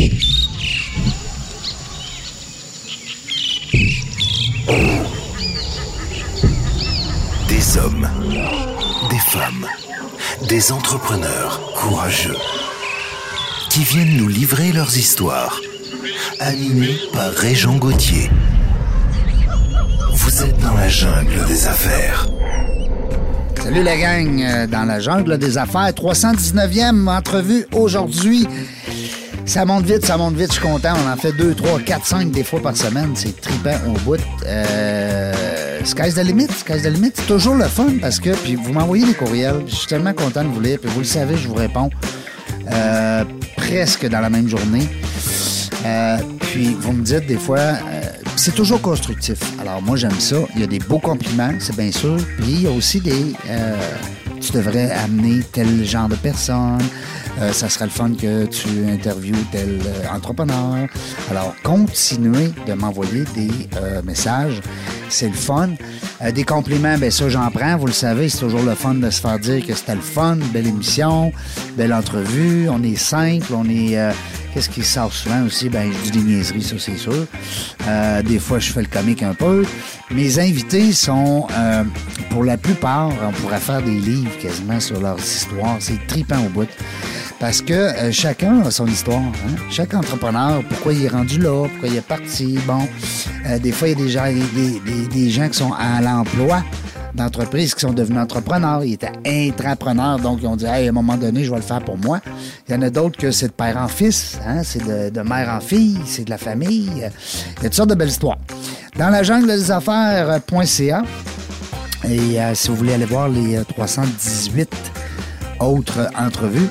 Des hommes, des femmes, des entrepreneurs courageux qui viennent nous livrer leurs histoires, animés par Régent Gauthier. Vous êtes dans la jungle des affaires. Salut la gang, euh, dans la jungle des affaires. 319e entrevue aujourd'hui. Ça monte vite, ça monte vite, je suis content. On en fait 2, 3, 4, 5 des fois par semaine. C'est trippant au bout. Euh, sky's the limit, sky's the limit. C'est toujours le fun parce que, puis vous m'envoyez des courriels. Je suis tellement content de vous lire. Puis vous le savez, je vous réponds euh, presque dans la même journée. Euh, puis vous me dites des fois, euh, c'est toujours constructif. Alors moi j'aime ça. Il y a des beaux compliments, c'est bien sûr. Puis il y a aussi des, tu devrais amener tel genre de personne. Euh, ça serait le fun que tu interviewes tel euh, entrepreneur. Alors continuez de m'envoyer des euh, messages. C'est le fun. Euh, des compliments, ben ça j'en prends. Vous le savez, c'est toujours le fun de se faire dire que c'était le fun, belle émission, belle entrevue. On est simple, on est euh, Qu'est-ce qui sort souvent aussi? Ben, je dis des niaiseries, ça, c'est sûr. Euh, des fois, je fais le comique un peu. Mes invités sont, euh, pour la plupart, on pourrait faire des livres quasiment sur leurs histoires. C'est tripant au bout. Parce que euh, chacun a son histoire. Hein? Chaque entrepreneur, pourquoi il est rendu là, pourquoi il est parti. Bon, euh, des fois, il y a des gens, des, des- des gens qui sont à l'emploi d'entreprises qui sont devenus entrepreneurs. Ils étaient intrapreneurs, donc ils ont dit hey, à un moment donné, je vais le faire pour moi. Il y en a d'autres que c'est de père en fils, hein, c'est de, de mère en fille, c'est de la famille. Il y a toutes sortes de belles histoires. Dans la jungle des affaires.ca, et euh, si vous voulez aller voir les euh, 318 autres entrevues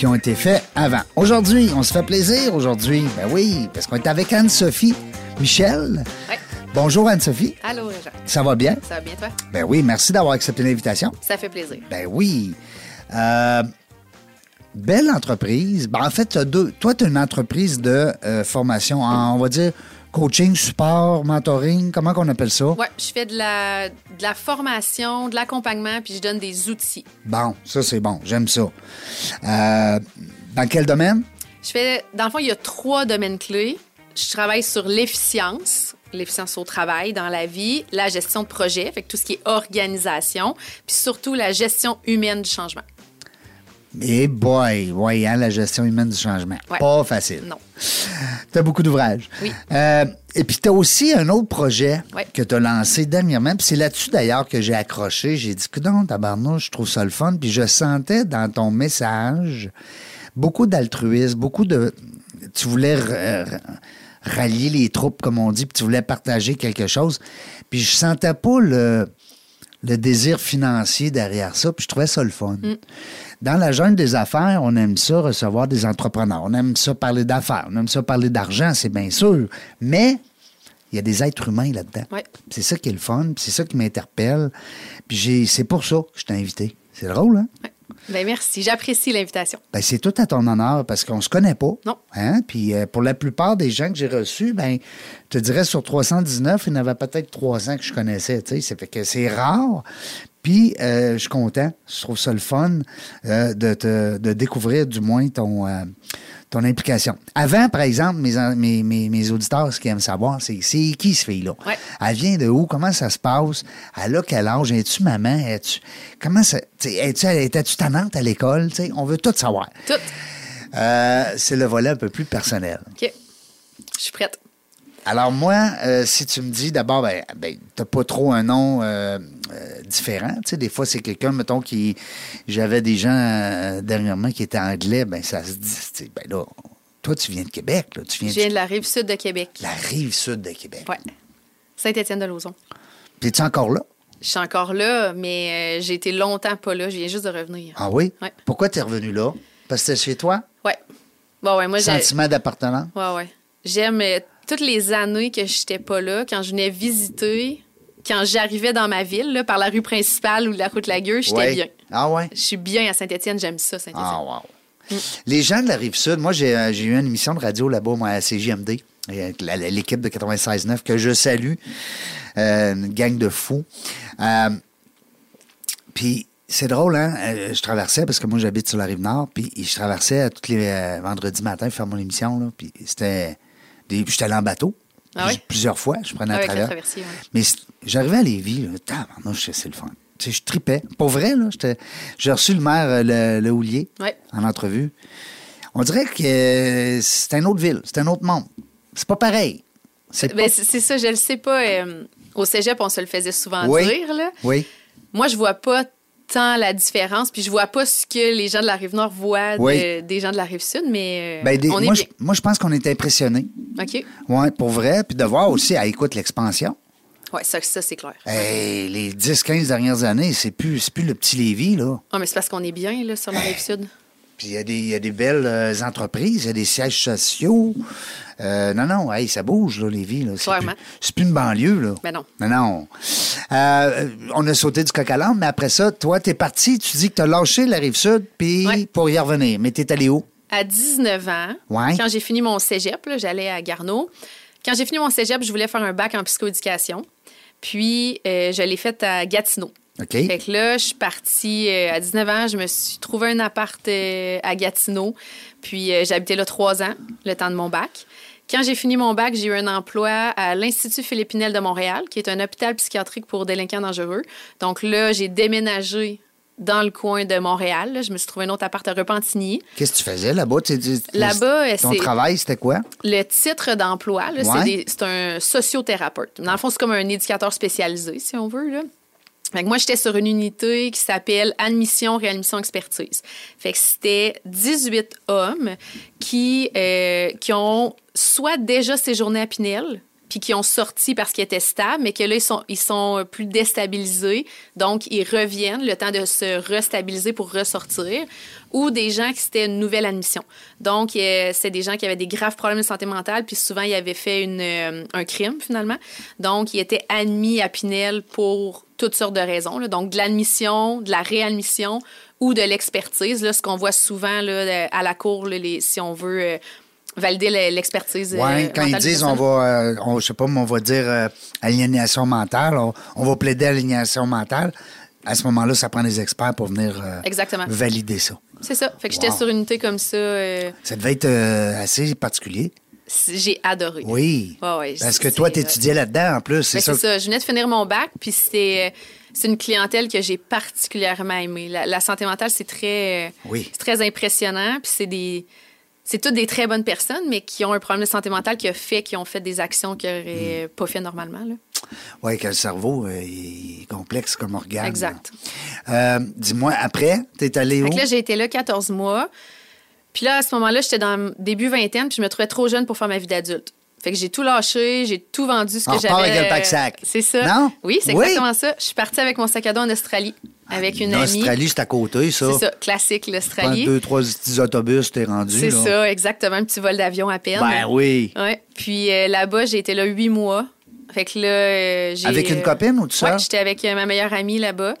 qui ont été faites avant. Aujourd'hui, on se fait plaisir aujourd'hui. Ben oui, parce qu'on est avec Anne-Sophie Michel. Ouais. Bonjour Anne-Sophie. Allô, Réjean. Ça va bien? Ça va bien, toi? Ben oui, merci d'avoir accepté l'invitation. Ça fait plaisir. Ben oui. Euh, belle entreprise. Ben, en fait, deux. toi, tu as une entreprise de euh, formation en, on va dire, coaching, support, mentoring. Comment qu'on appelle ça? Ouais, je fais de la, de la formation, de l'accompagnement, puis je donne des outils. Bon, ça, c'est bon. J'aime ça. Euh, dans quel domaine? Je fais, dans le fond, il y a trois domaines clés. Je travaille sur l'efficience, l'efficience au travail, dans la vie, la gestion de projet, fait que tout ce qui est organisation, puis surtout la gestion humaine du changement. Eh boy, hein, la gestion humaine du changement. Ouais. Pas facile. Non. Tu as beaucoup d'ouvrages. Oui. Euh, et puis, tu as aussi un autre projet que tu as lancé dernièrement. Puis c'est là-dessus, d'ailleurs, que j'ai accroché. J'ai dit, que non, tabarnouche, je trouve ça le fun. Puis je sentais dans ton message beaucoup d'altruisme, beaucoup de... Tu voulais rallier les troupes, comme on dit, puis tu voulais partager quelque chose. Puis je sentais pas le le désir financier derrière ça, puis je trouvais ça le fun. Dans la jungle des affaires, on aime ça recevoir des entrepreneurs, on aime ça parler d'affaires, on aime ça parler d'argent, c'est bien sûr, mais il y a des êtres humains là-dedans. Ouais. C'est ça qui est le fun, c'est ça qui m'interpelle, puis c'est pour ça que je t'ai invité. C'est drôle, hein? Ouais. Ben merci, j'apprécie l'invitation. Ben, c'est tout à ton honneur parce qu'on se connaît pas. Non. Hein? Puis euh, pour la plupart des gens que j'ai reçus, ben, je te dirais sur 319, il y en avait peut-être 300 que je connaissais. Ça fait que c'est rare. Puis euh, je suis content. Je trouve ça le fun euh, de, te- de découvrir du moins ton, euh, ton implication. Avant, par exemple, mes, mes, mes, mes auditeurs, ce qu'ils aiment savoir, c'est c'est qui ce fille-là? Ouais. Elle vient de où? Comment ça se passe? Elle a quel âge? Es-tu maman? Es-tu... Comment ça... Es-tu, étais-tu tannante à l'école? On veut tout savoir. Tout. C'est le volet un peu plus personnel. OK. Je suis prête. Alors moi, euh, si tu me dis d'abord, ben, ben t'as pas trop un nom euh, euh, différent. Tu sais, des fois, c'est quelqu'un, mettons, qui... J'avais des gens dernièrement qui étaient anglais, ben ça se dit, tu ben là, toi, tu viens de Québec, là. Tu viens Je viens de la rive sud de Québec. la rive sud de Québec. Ouais. Saint-Étienne-de-Lauzon. Puis es-tu encore là? Je suis encore là, mais j'ai été longtemps pas là. Je viens juste de revenir. Ah oui? Ouais. Pourquoi t'es revenu là? Parce que c'était chez toi? Ouais. Bon, ouais, moi, j'ai. Sentiment d'appartenance? Ouais, ouais. J'aime toutes les années que j'étais pas là, quand je venais visiter, quand j'arrivais dans ma ville, là, par la rue principale ou la route Lagueux, j'étais Ouais. bien. Ah ouais? Je suis bien à Saint-Étienne, j'aime ça, Saint-Étienne. Ah, wow. Les gens de la Rive-Sud, moi, j'ai euh, j'ai eu une émission de radio là-bas, moi, à CJMD, l'équipe de 96.9, que je salue, euh, une gang de fous. Euh, Puis, c'est drôle, hein? Je traversais, parce que moi, j'habite sur la rive nord, puis je traversais tous les vendredis matin faire mon émission, là, puis c'était... J'étais allé en bateau. Ah oui? Plusieurs fois, je prenais Ah, à travers. ouais. Mais j'arrivais à Lévis, là, c'est le fun. Je tripais. Pour vrai, là, j'ai reçu le maire, euh, le, le Houlier, Ouais. en entrevue. On dirait que euh, c'est une autre ville, c'est un autre monde. C'est pas pareil. C'est Ben, pas... ça, je le sais pas. euh, au cégep, on se le faisait souvent Oui. dire. Là. Oui, Moi, je vois pas tant la différence, puis je vois pas ce que les gens de la Rive-Nord voient de- des gens de la Rive-Sud, mais euh, Ben, des- on est moi, bien. je, moi, je pense qu'on est impressionnés. OK? Ouais, pour vrai. Puis de voir aussi, à écoute l'expansion. Oui, ça, ça c'est clair. Hey, les 10-15 dernières années, c'est plus, plus le petit Lévis, là. Ah, mais c'est parce qu'on est bien là, sur la Rive-Sud. Puis il y, a des- il y a des belles euh, entreprises, il y a des sièges sociaux. Euh, non, non, hey, ça bouge, là, Lévis. Là. C'est Clairement. plus- C'est plus une banlieue, là. Ben non. Non, non. Euh, on a sauté du coq à l'âne, mais après ça, toi, t'es parti, tu dis que t'as lâché la Rive-Sud, puis Ouais. pour y revenir. Mais t'es allé où? À 19 ans, Ouais. quand j'ai fini mon cégep, j'allais à Garneau. Quand j'ai fini mon cégep, je voulais faire un bac en psychoéducation. Puis, euh, je l'ai fait à Gatineau. OK. Fait que là, je suis partie euh, à 19 ans. Je me suis trouvé un appart euh, à Gatineau. Puis, j'habitais là trois ans, le temps de mon bac. Quand j'ai fini mon bac, j'ai eu un emploi à l'Institut Philippe Pinel de Montréal, qui est un hôpital psychiatrique pour délinquants dangereux. Donc là, j'ai déménagé dans le coin de Montréal. là. Je me suis trouvé un autre appart à Repentigny. Qu'est-ce que tu faisais là-bas? Là-bas, euh, Ton travail, c'était quoi? Le titre d'emploi, Ouais. c'est un sociothérapeute. Dans le fond, c'est comme un éducateur spécialisé, si on veut. Là. Fait que moi, j'étais sur une unité qui s'appelle Admission, Réadmission, Expertise. Fait que c'était 18 hommes qui, euh, qui ont soit déjà séjourné à Pinel, puis qui ont sorti parce qu'ils étaient stables, mais que là, ils sont, ils sont plus déstabilisés. Donc, ils reviennent le temps de se restabiliser pour ressortir. Ou des gens qui c'était une nouvelle admission. Donc, euh, c'est des gens qui avaient des graves problèmes de santé mentale, puis souvent, ils avaient fait une, euh, un crime, finalement. Donc, ils étaient admis à Pinel pour toutes sortes de raisons. Donc, de l'admission, de la réadmission ou de l'expertise. Ce qu'on voit souvent à la cour, si on veut euh, valider le- l'expertise. Oui, euh, quand ils disent on va, euh, on, je sais pas, mais on va dire euh, aliénation mentale, on, on va plaider aliénation mentale. À ce moment-là, ça prend des experts pour venir euh, Exactement. valider ça. C'est ça. Fait que j'étais sur une unité comme ça. Ça devait être assez particulier. j'ai adoré. Oui. Ouais, Parce que toi, tu étudiais là-dedans en plus. C'est Ben, ça. c'est ça. Je venais de finir mon bac, puis c'est c'est une clientèle que j'ai particulièrement aimée. La, la santé mentale, c'est très, Oui. c'est très impressionnant, puis c'est des c'est toutes des très bonnes personnes, mais qui ont un problème de santé mentale qui a fait qu'ils ont fait des actions qu'ils n'auraient Hmm. pas fait normalement. Oui, que le cerveau euh, est complexe comme organe. Exact. Euh, Dis-moi, après, tu es allé où? Là, j'ai été là 14 mois. Puis là, à ce moment-là, j'étais dans le début vingtaine, puis je me trouvais trop jeune pour faire ma vie d'adulte. Fait que j'ai tout lâché, j'ai tout vendu ce On que j'avais. avec un pack-sac. C'est ça. Non? Oui, c'est Oui? exactement ça. Je suis partie avec mon sac à dos en Australie, avec une amie. L'Australie, c'est à côté, ça. C'est ça, classique, l'Australie. deux, trois petits autobus, t'es rendu. C'est ça, exactement, un petit vol d'avion à peine. Ben oui. Ouais. Puis euh, là-bas, j'ai été là huit mois. Fait que là, euh, j'ai. Avec une euh, copine ou tout seul? Ouais, j'étais avec ma meilleure amie là-bas.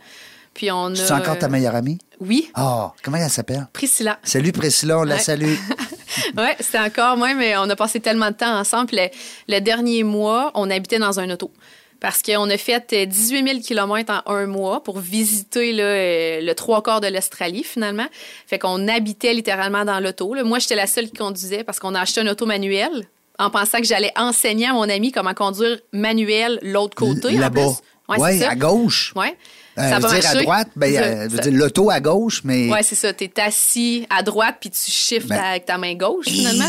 Puis on a. C'est encore ta meilleure amie? Oui, Ah, comment elle s'appelle? Priscilla. Salut Priscilla, on la salue. Ouais, c'était encore moi, mais on a passé tellement de temps ensemble. Le, le dernier mois, on habitait dans un auto. Parce qu'on a fait euh, 18 000 km en un mois pour visiter là, euh, le trois quarts de l'Australie, finalement. Fait qu'on habitait littéralement dans l'auto. Moi, j'étais la seule qui conduisait parce qu'on a acheté un auto manuel en pensant que j'allais enseigner à mon ami comment conduire manuel l'autre côté. Là-bas. Ouais, ça. à gauche. Euh, ça dire à droite, ben, euh, l'auto à gauche, mais. Ouais, c'est ça. T'es assis à droite puis tu shifts Ben- avec ta main gauche, finalement.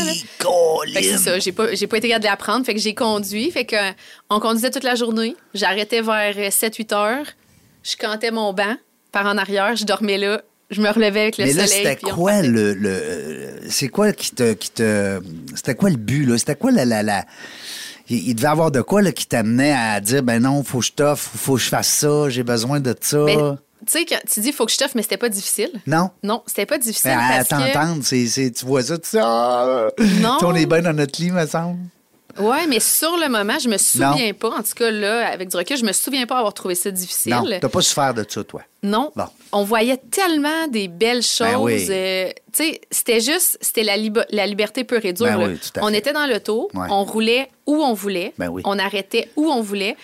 c'est ça, j'ai pas, pas été capable de l'apprendre. Fait que j'ai conduit. Fait que, euh, on conduisait toute la journée. J'arrêtais vers 7-8 heures. Je cantais mon banc par en arrière. Je dormais là. Je me relevais avec le Mais là, c'était quoi le. le c'est quoi qui te. Qui te c'était quoi le but, là? C'était quoi la. la, la- Il, il devait avoir de quoi là, qui t'amenait à dire ben non, faut que je t'offre, faut que je fasse ça, j'ai besoin de ça. Mais, tu sais, quand tu dis faut que je t'offre, mais c'était pas difficile. non? Non, c'était pas difficile Ben, à que... t'entendre, tu vois ça, tu sais, ah, Non. on est bien dans notre lit, me semble. Ouais, mais sur le moment, je me souviens pas. En tout cas, là, avec du recul, je me souviens pas avoir trouvé ça difficile. Non, t'as pas souffert de ça, toi. Non. Bon. On voyait tellement des belles choses. Ben oui. euh, tu sais, c'était juste, c'était la, libe- la liberté pure et dure. Ben oui, tout à on fait. était dans l'auto, Ouais. on roulait où on voulait, Ben oui. on arrêtait où on voulait.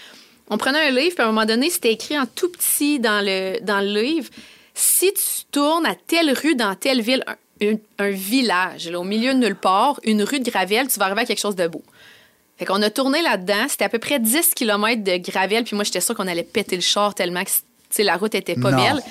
On prenait un livre, puis à un moment donné, c'était écrit en tout petit dans le, dans le livre. si tu tournes à telle rue dans telle ville, un, un- un village, là, au milieu de nulle part, une rue de gravel, tu vas arriver à quelque chose de beau. Fait qu'on a tourné là-dedans. C'était à peu près 10 km de gravel. Puis moi, j'étais sûre qu'on allait péter le char tellement que la route était pas Non. belle.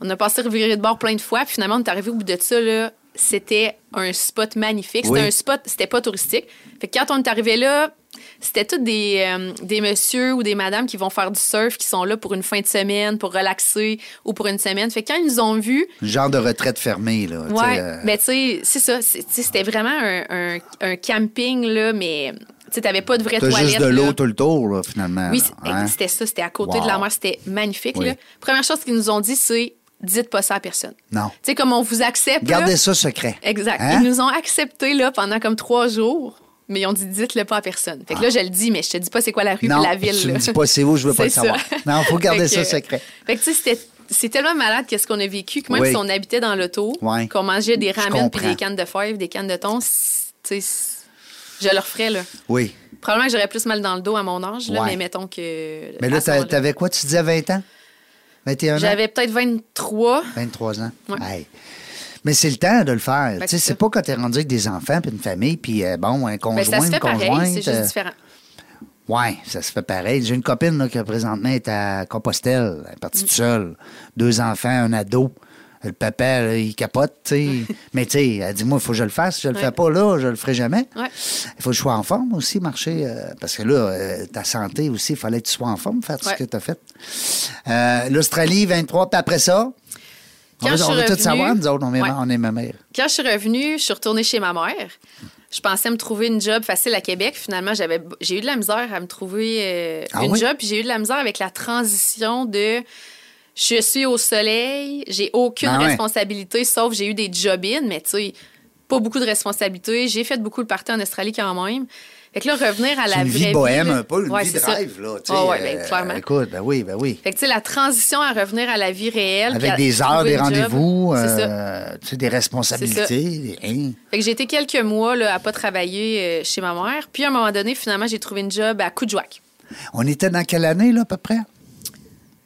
On a passé revirer de bord plein de fois. Puis finalement, on est arrivé au bout de ça. Là, c'était un spot magnifique. C'était Oui. un spot, c'était pas touristique. Fait que quand on est arrivé là, c'était tous des, euh, des messieurs ou des madames qui vont faire du surf, qui sont là pour une fin de semaine, pour relaxer ou pour une semaine. Fait que quand ils nous ont vus, Genre de retraite fermée, là. Ouais, euh, ben tu sais, c'est ça. C'était vraiment un, un- un camping, là, mais tu sais, t'avais pas de vraie toilette. juste de l'eau tout le tour, là, finalement. Oui, hein? c'était ça. C'était à côté Wow. de la mer. C'était magnifique. Oui. Là. Première chose qu'ils nous ont dit, c'est dites pas ça à personne. Non. Tu sais, comme on vous accepte. là- Gardez ça secret. Exact. Hein? Ils nous ont acceptés là, pendant comme trois jours, mais ils ont dit dites-le pas à personne. Fait que là, je le dis, mais je te dis pas c'est quoi la rue Ah. Non, la ville. là. me dis pas c'est où, je veux pas le savoir. Non, faut garder ça secret. Fait que tu sais, c'était. C'est tellement malade qu'est-ce qu'on a vécu que même Oui. si on habitait dans l'auto, Ouais. qu'on mangeait des ramen puis des cannes de fèves, des cannes de thon, tu sais, je le referais là. Oui. Probablement que j'aurais plus mal dans le dos à mon âge, là, Ouais. mais mettons que. Mais là, à ce t'a- moment-là, t'avais quoi? Tu disais 20 ans? 21 ans? J'avais peut-être 23. 23 ans. Ouais. Hey. Mais c'est le temps de le faire. Ben, Tu sais, c'est c'est ça. pas quand t'es rendu avec des enfants puis une famille, puis euh, bon, un conjoint, Ben, ça se une fait pareil, conjointe. c'est juste euh, différent. Ouais, ça se fait pareil. J'ai une copine là, qui présentement est à Compostelle, elle est partie toute seule. Deux enfants, un ado. Le papa, là, il capote, tu sais. Mais tu sais, elle dit, moi, il faut que je le fasse. Si je le Ouais. fais pas là, je le ferai jamais. Ouais. Il faut que je sois en forme aussi, marcher. euh, parce que là, euh, ta santé aussi, il fallait que tu sois en forme, faire tout Ouais. ce que tu as fait. Euh, L'Australie, 23, puis après ça, on Quand veut, on veut tout revenue- savoir, nous autres, on est, on est ma mère. Quand je suis revenue, je suis retournée chez ma mère. Je pensais me trouver une job facile à Québec. Finalement, j'avais, j'ai eu de la misère à me trouver Ah une oui? job. Puis j'ai eu de la misère avec la transition de je suis au soleil, j'ai aucune Ah ouais. responsabilité, sauf j'ai eu des job-in, mais tu sais, pas beaucoup de responsabilités. J'ai fait beaucoup de parties en Australie quand même. Fait que là, revenir à la une vraie vie bohème, un peu, une Ouais, vie ça. drive, là. Ah ouais, ben, euh, clairement. Écoute, ben oui, ben oui. Fait que, tu sais, la transition à revenir à la vie réelle. Avec à des heures, des rendez-vous, euh, tu sais, des responsabilités. hein. Fait que j'ai été quelques mois là, à pas travailler euh, chez ma mère. Puis à un moment donné, finalement, j'ai trouvé une job à Coudjouac. On était dans quelle année, là, à peu près?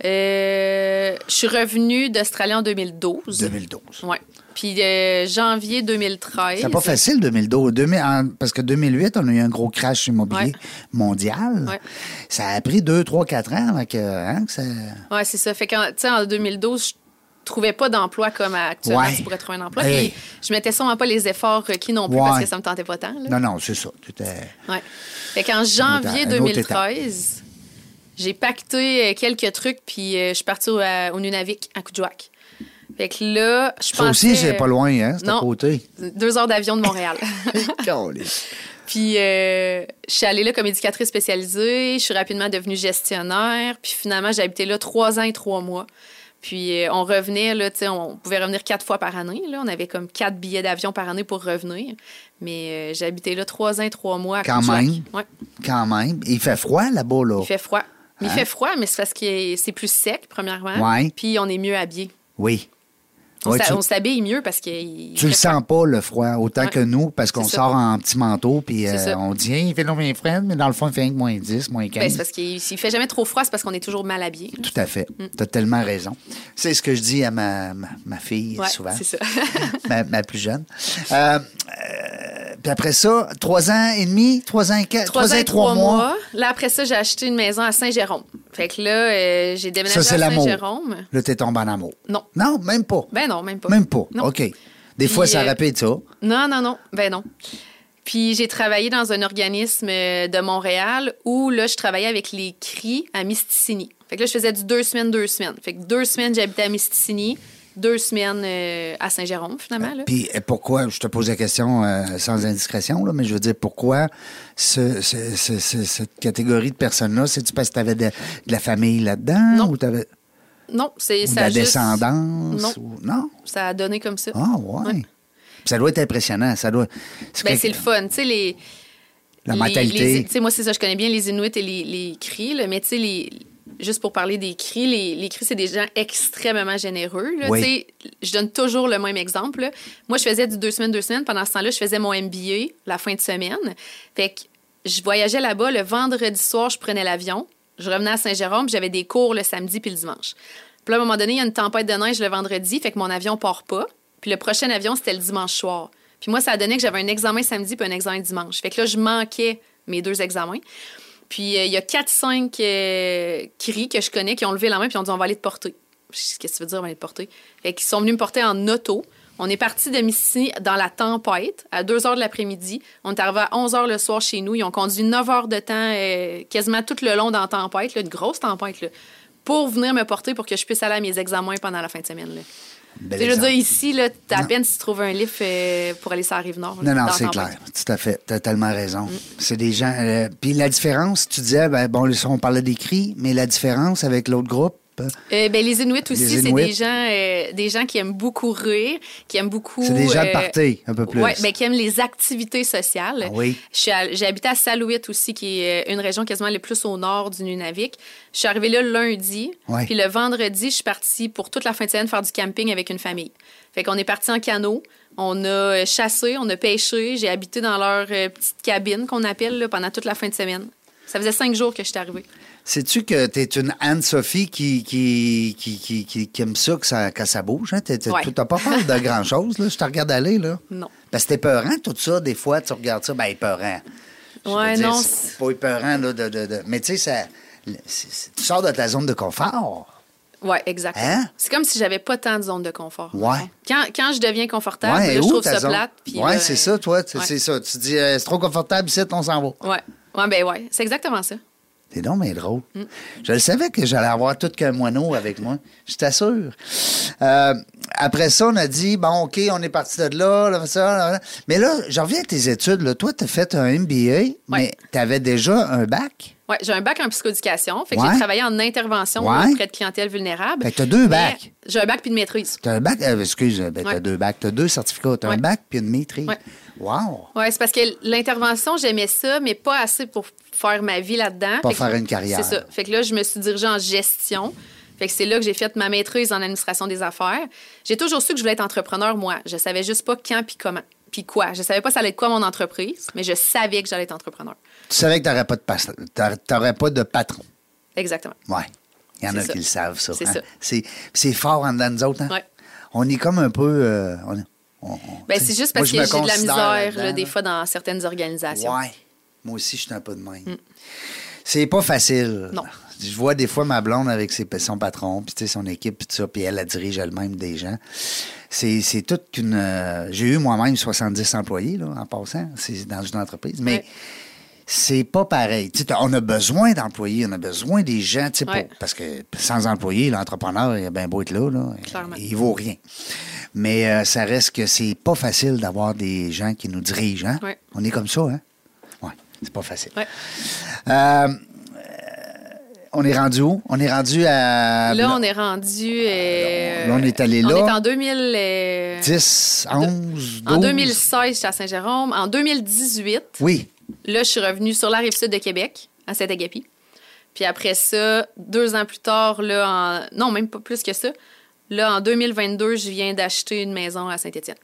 Euh, je suis revenue d'Australie en 2012. 2012. Ouais. Puis euh, janvier 2013. C'est pas facile, 2012. 2000 en- parce que 2008, on a eu un gros crash immobilier Ouais. mondial. Ouais. Ça a pris 2, 3, 4 ans que, hein, que ça... Ouais, c'est ça. Fait que, tu sais, en 2012, je trouvais pas d'emploi comme actuellement Ouais. tu pourrais trouver un emploi. Hey. Puis je mettais sûrement pas les efforts requis non plus parce que ça me tentait pas tant. là. Non, non, c'est ça. Est- Ouais. Fait qu'en janvier un autre 2013, j'ai pacté euh, quelques trucs, puis euh, je suis partie au, à- au Nunavik, à Coudjouac. Fait que là, je Ça pensais... aussi, c'est pas loin, hein? C'est à côté. Deux heures d'avion de Montréal. Puis euh, je suis allée là comme éducatrice spécialisée. Je suis rapidement devenue gestionnaire. Puis finalement, j'ai habité là trois ans et trois mois. Puis euh, on revenait, là, tu sais, on pouvait revenir quatre fois par année. Là. On avait comme quatre billets d'avion par année pour revenir. Mais euh, j'ai habité là trois ans et trois mois à Quand même. Ouais. Quand même. Il fait froid là-bas, là. Il fait froid. Mais Hein? Il fait froid, mais c'est parce que c'est plus sec, premièrement. Ouais. Puis on est mieux habillé. Oui. On Ouais, tu- s'habille mieux parce que. il Tu le sens pas, le froid, autant Ouais. que nous, parce qu'on sort en petit manteau, puis euh, on dit, Hey, il fait long bien frais, mais dans le fond, il fait rien que moins 10, moins 15. Ben, c'est parce qu'il s'il fait jamais trop froid, c'est parce qu'on est toujours mal habillé. Tout à fait. Mm. Tu as tellement raison. C'est ce que je dis à ma, ma, ma fille Ouais, souvent, c'est ça. ma, ma plus jeune. Euh, puis après ça, trois ans et demi, trois ans et quatre, Trois ans et trois trois mois. Là, après ça, j'ai acheté une maison à Saint-Jérôme. Fait que là, euh, j'ai déménagé Ça, c'est à l'amour. Saint-Jérôme. Là, t'es tombé en amour. Non. Non, même pas. Ben non, même pas. Même pas. Non. OK. Des fois, ça euh, répète ça. Non, non, non. Ben non. Puis j'ai travaillé dans un organisme euh, de Montréal où là, je travaillais avec les cris à Misticini. Fait que là, je faisais du deux semaines, deux semaines. Fait que deux semaines, j'habitais à Misticini, deux semaines euh, à Saint-Jérôme, finalement. Là. Puis pourquoi, je te pose la question euh, sans indiscrétion, là, mais je veux dire, pourquoi ce- ce- ce- ce- cette catégorie de personnes-là, c'est-tu parce que tu avais de, de la famille là-dedans? Non. Ou, t'avais- Non, c'est ou de ça. la juste- descendance? Non. ou- non? Ça a donné comme ça. Ah, ouais. Ouais. Ça doit être impressionnant. Ça doit. Ben, que- c'est le fun. Tu sais, les. La les- mentalité. les- Tu sais, moi, c'est ça, je connais bien les Inuits et les, les cris, là, mais tu sais, les. Juste pour parler des cris, les, les cris, c'est des gens extrêmement généreux. là. Oui. Je donne toujours le même exemple. là. Moi, je faisais du deux semaines, deux semaines. Pendant ce temps-là, je faisais mon MBA la fin de semaine. Fait que je voyageais là-bas. Le vendredi soir, je prenais l'avion. Je revenais à Saint-Jérôme. puis J'avais des cours le samedi puis le dimanche. Puis là, à un moment donné, il y a une tempête de neige le vendredi, fait que mon avion part pas. Puis le prochain avion, c'était le dimanche soir. Puis moi, ça a donné que j'avais un examen samedi puis un examen dimanche. Fait que là, je manquais mes deux examens. Puis euh, il y a 4-5 euh, cris que je connais qui ont levé la main puis ont dit on va aller te porter. Qu'est-ce que tu veux dire, on va aller te porter? Fait qu'ils sont venus me porter en auto. On est parti de Mississippi dans la tempête à 2 h de l'après-midi. On est arrivé à 11 h le soir chez nous. Ils ont conduit 9 heures de temps, euh, quasiment tout le long dans la tempête, là, une grosse tempête, pour venir me porter pour que je puisse aller à mes examens pendant la fin de semaine. Là. Je veux dire, ici, là, à Non. peine si tu trouves un lift euh, pour aller sur la rive nord. là, Non, non, c'est clair. Tout à fait. Tu as tellement raison. Mm. C'est des gens. euh, Puis la différence, tu disais, ben, bon, on parlait des cris, mais la différence avec l'autre groupe. Euh, Euh, ben, les Inuits aussi, Les c'est des gens, euh, des gens qui aiment beaucoup rire, qui aiment beaucoup. C'est des gens de euh, party, un peu plus. Ouais, ben, qui aiment les activités sociales. Ah oui. Je suis J'ai habité à Salouit aussi, qui est une région quasiment le plus au nord du Nunavik. Je suis arrivée là le lundi. Ouais. Puis le vendredi, je suis partie pour toute la fin de semaine faire du camping avec une famille. Fait qu'on est parti en canot. On a chassé, on a pêché. J'ai habité dans leur petite cabine qu'on appelle là, pendant toute la fin de semaine. Ça faisait cinq jours que j'étais arrivée. Sais-tu que tu es une Anne-Sophie qui, qui, qui, qui, aime ça, que ça, que ça bouge? Hein? Tu n'as pas peur de grand-chose, là? Je te regarde aller, là. Non. Parce que c'est épeurant, tout ça. Des fois, tu regardes ça, ben épeurant. Ouais, non, C'est pas épeurant, là, de... de, de- Mais tu sais, ça... tu sors de ta zone de confort. Oui, exact. Hein? C'est comme si j'avais pas tant de zone de confort. Ouais. Quand, quand je deviens confortable, Ouais, là, je trouve ça zone? plate. ouais, là, c'est euh, ça, toi. c'est ouais. C'est ça. Tu dis, euh, c'est trop confortable, ici, on s'en va. Ouais. Ouais, ben ouais. C'est exactement ça. C'est donc mais drôle. Je le savais que j'allais avoir tout qu'un moineau avec moi. Je t'assure. Euh, après ça, on a dit, bon, OK, on est parti de là, là, ça, là, là. Mais là, je reviens à tes études. Là. Toi, tu as fait un MBA, mais tu avais déjà un bac? Ouais, j'ai un bac en psychoéducation. Fait que Ouais. j'ai travaillé en intervention Ouais. auprès de clientèle vulnérable. Fait que t'as deux bacs. J'ai un bac puis une maîtrise. Tu as un bac, euh, excuse, ben, tu as deux bacs. Tu as deux certificats. Tu as un bac puis une maîtrise. Wow! Oui, c'est parce que l'intervention, j'aimais ça, mais pas assez pour faire ma vie là-dedans. Pas Fait que- faire une carrière. C'est ça. Fait que là, je me suis dirigée en gestion. Fait que c'est là que j'ai fait ma maîtrise en administration des affaires. J'ai toujours su que je voulais être entrepreneur, moi. Je savais juste pas quand puis comment. Puis quoi. Je savais pas ça allait être quoi mon entreprise, mais je savais que j'allais être entrepreneur. Tu savais que tu n'aurais pas, de pas, t'aurais pas de patron. Exactement. Oui. Il y en a ça. qui le savent, ça. C'est hein. ça. C'est, fort en dedans de nous autres. Hein? Ouais. On est comme un peu. euh, on, on- on- Ben, c'est juste moi, parce je que j'ai de la misère, là, des fois, dans certaines organisations. Ouais. Moi aussi, je suis un peu de même. C'est pas facile. Non. Je vois des fois ma blonde avec ses, son patron, puis son équipe, puis ça, puis elle, elle dirige elle-même des gens. C'est, c'est toute une. euh, j'ai eu moi-même 70 employés, là, en passant. C'est dans une entreprise. Mais Ouais. c'est pas pareil. On a besoin d'employés, on a besoin des gens, pour- Ouais. parce que sans employés, l'entrepreneur, il a bien beau être là, là Clairement. il vaut rien. Mais euh, ça reste que c'est pas facile d'avoir des gens qui nous dirigent. Hein? Ouais. On est comme ça, hein? Oui, c'est pas facile. Euh, on est rendu où? On est rendu à. Là, on est rendu. euh, Là, on est allé On là. est en 2000. euh, 10, 11, 12. En 2016, j'étais à Saint-Jérôme. En 2018, Oui. là, je suis revenue sur la rive sud de Québec, à Saint-Agapi. Puis après ça, deux ans plus tard, là, en... non, même pas plus que ça. Là, en 2022, je viens d'acheter une maison à Saint-Étienne.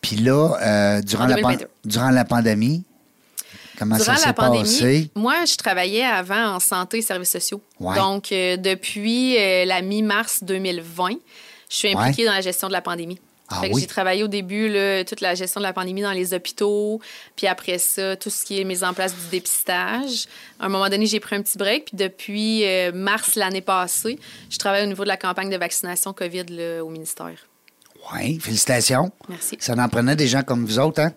Puis là, euh, durant, En la pan- 2022. durant la pandémie, comment Durant ça la pandémie, passé? moi, je travaillais avant en santé et services sociaux. Ouais. Donc, euh, depuis euh, la mi-mars 2020, je suis impliquée dans la gestion de la pandémie. Ah oui? J'ai travaillé au début là, toute la gestion de la pandémie dans les hôpitaux, puis après ça, tout ce qui est mise en place du dépistage. À un moment donné, j'ai pris un petit break, puis depuis euh, mars l'année passée, je travaille au niveau de la campagne de vaccination COVID là, au ministère. Oui, félicitations. Merci. Ça en prenait des gens comme vous autres, hein?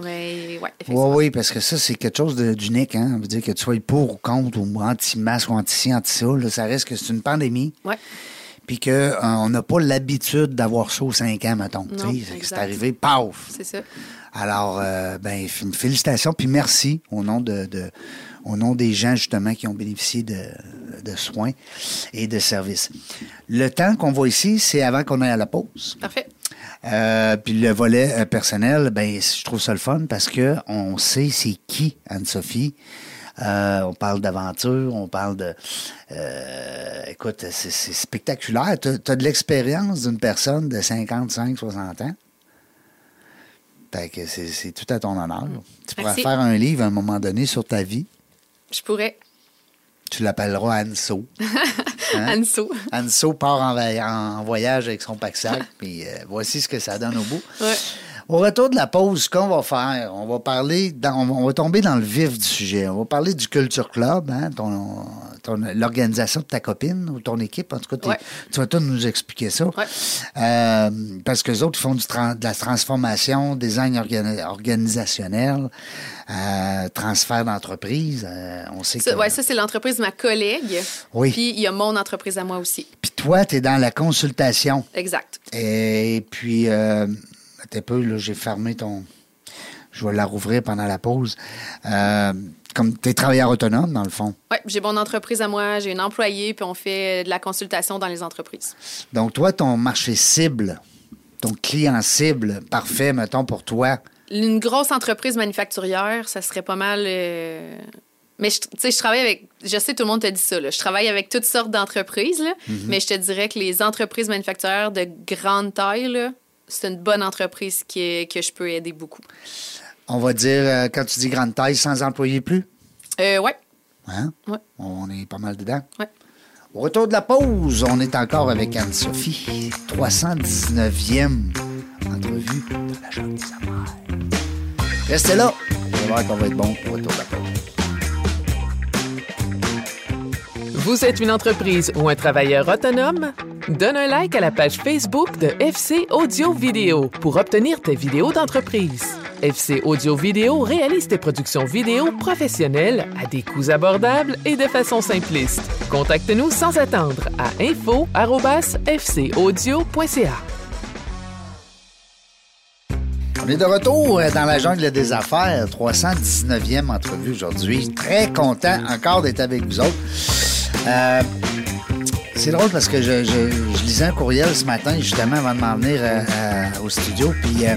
Oui, ouais, Oui, oui, parce que ça, c'est quelque chose d'unique. Hein? Ça veut dire que tu sois pour ou contre, ou anti-masque, ou anti-ci, anti-ça, là, ça reste que c'est une pandémie. Ouais. Puis qu'on n'a pas l'habitude d'avoir ça aux 5 ans, mettons. C'est arrivé, paf! C'est ça. Alors, euh, ben, félicitations, puis merci au nom de, de- au nom des gens, justement, qui ont bénéficié de, de soins et de services. Le temps qu'on voit ici, c'est avant qu'on aille à la pause. Parfait. Euh, puis le volet euh, personnel, ben, je trouve ça le fun parce que on sait c'est qui Anne-Sophie. Euh, on parle d'aventure, on parle de. écoute, c'est spectaculaire. Tu as, de l'expérience d'une personne de 55, 60 ans. Fait que c'est tout à ton honneur. Tu pourras faire un livre à un moment donné sur ta vie. Je pourrais. Tu l'appelleras Anne-So. Hein? Anso. Anso part en, voyage avec son pack-sac, puis euh, voici ce que ça donne au bout. Ouais. Au retour de la pause, ce qu'on va faire, on va parler, dans- on va- tomber dans le vif du sujet. On va parler du Culture Club, hein, ton- l'organisation de ta copine ou ton équipe. En tout cas, t'es- Ouais. tu vas tout nous expliquer ça. Ouais. Euh, parce que les autres font du de la transformation, design organi- organisationnel, euh, transfert d'entreprise. Euh, on sait Ça, que. ouais, ça, c'est l'entreprise de ma collègue. Oui. Puis il y a mon entreprise à moi aussi. Puis toi, tu es dans la consultation. Exact. Et puis, euh, un peu, là, j'ai fermé ton. Je vais la rouvrir pendant la pause. Euh, comme tu es travailleur autonome, dans le fond. Oui, j'ai mon entreprise à moi, j'ai une employée, puis on fait de la consultation dans les entreprises. Donc, toi, ton marché cible, ton client cible, parfait, mettons, pour toi. Une grosse entreprise manufacturière, ça serait pas mal. euh, Mais tu sais, je travaille avec. Je sais, tout le monde te dit ça. là. Je travaille avec toutes sortes d'entreprises, là, mais je te dirais que les entreprises manufacturières de grande taille, c'est une bonne entreprise qui est- que je peux aider beaucoup. On va dire, euh, quand tu dis grande taille, sans employés plus? Euh, ouais. Hein? Ouais. On est pas mal dedans. Ouais. Au retour de la pause, on est encore avec Anne-Sophie. 319e entrevue de la Chambre des affaires. Restez là. On va voir qu'on va être bon au retour de la pause. Vous êtes une entreprise ou un travailleur autonome? Donne un like à la page Facebook de FC Audio Vidéo pour obtenir tes vidéos d'entreprise. FC Audio Vidéo réalise tes productions vidéo professionnelles à des coûts abordables et de façon simpliste. Contacte-nous sans attendre à info@fcaudio.ca. On est de retour euh, dans la jungle des affaires, 319e entrevue aujourd'hui. Très content encore d'être avec vous autres. Euh, c'est drôle parce que je, je- je lisais un courriel ce matin, justement, avant de m'en venir euh, euh, au studio. Puis euh,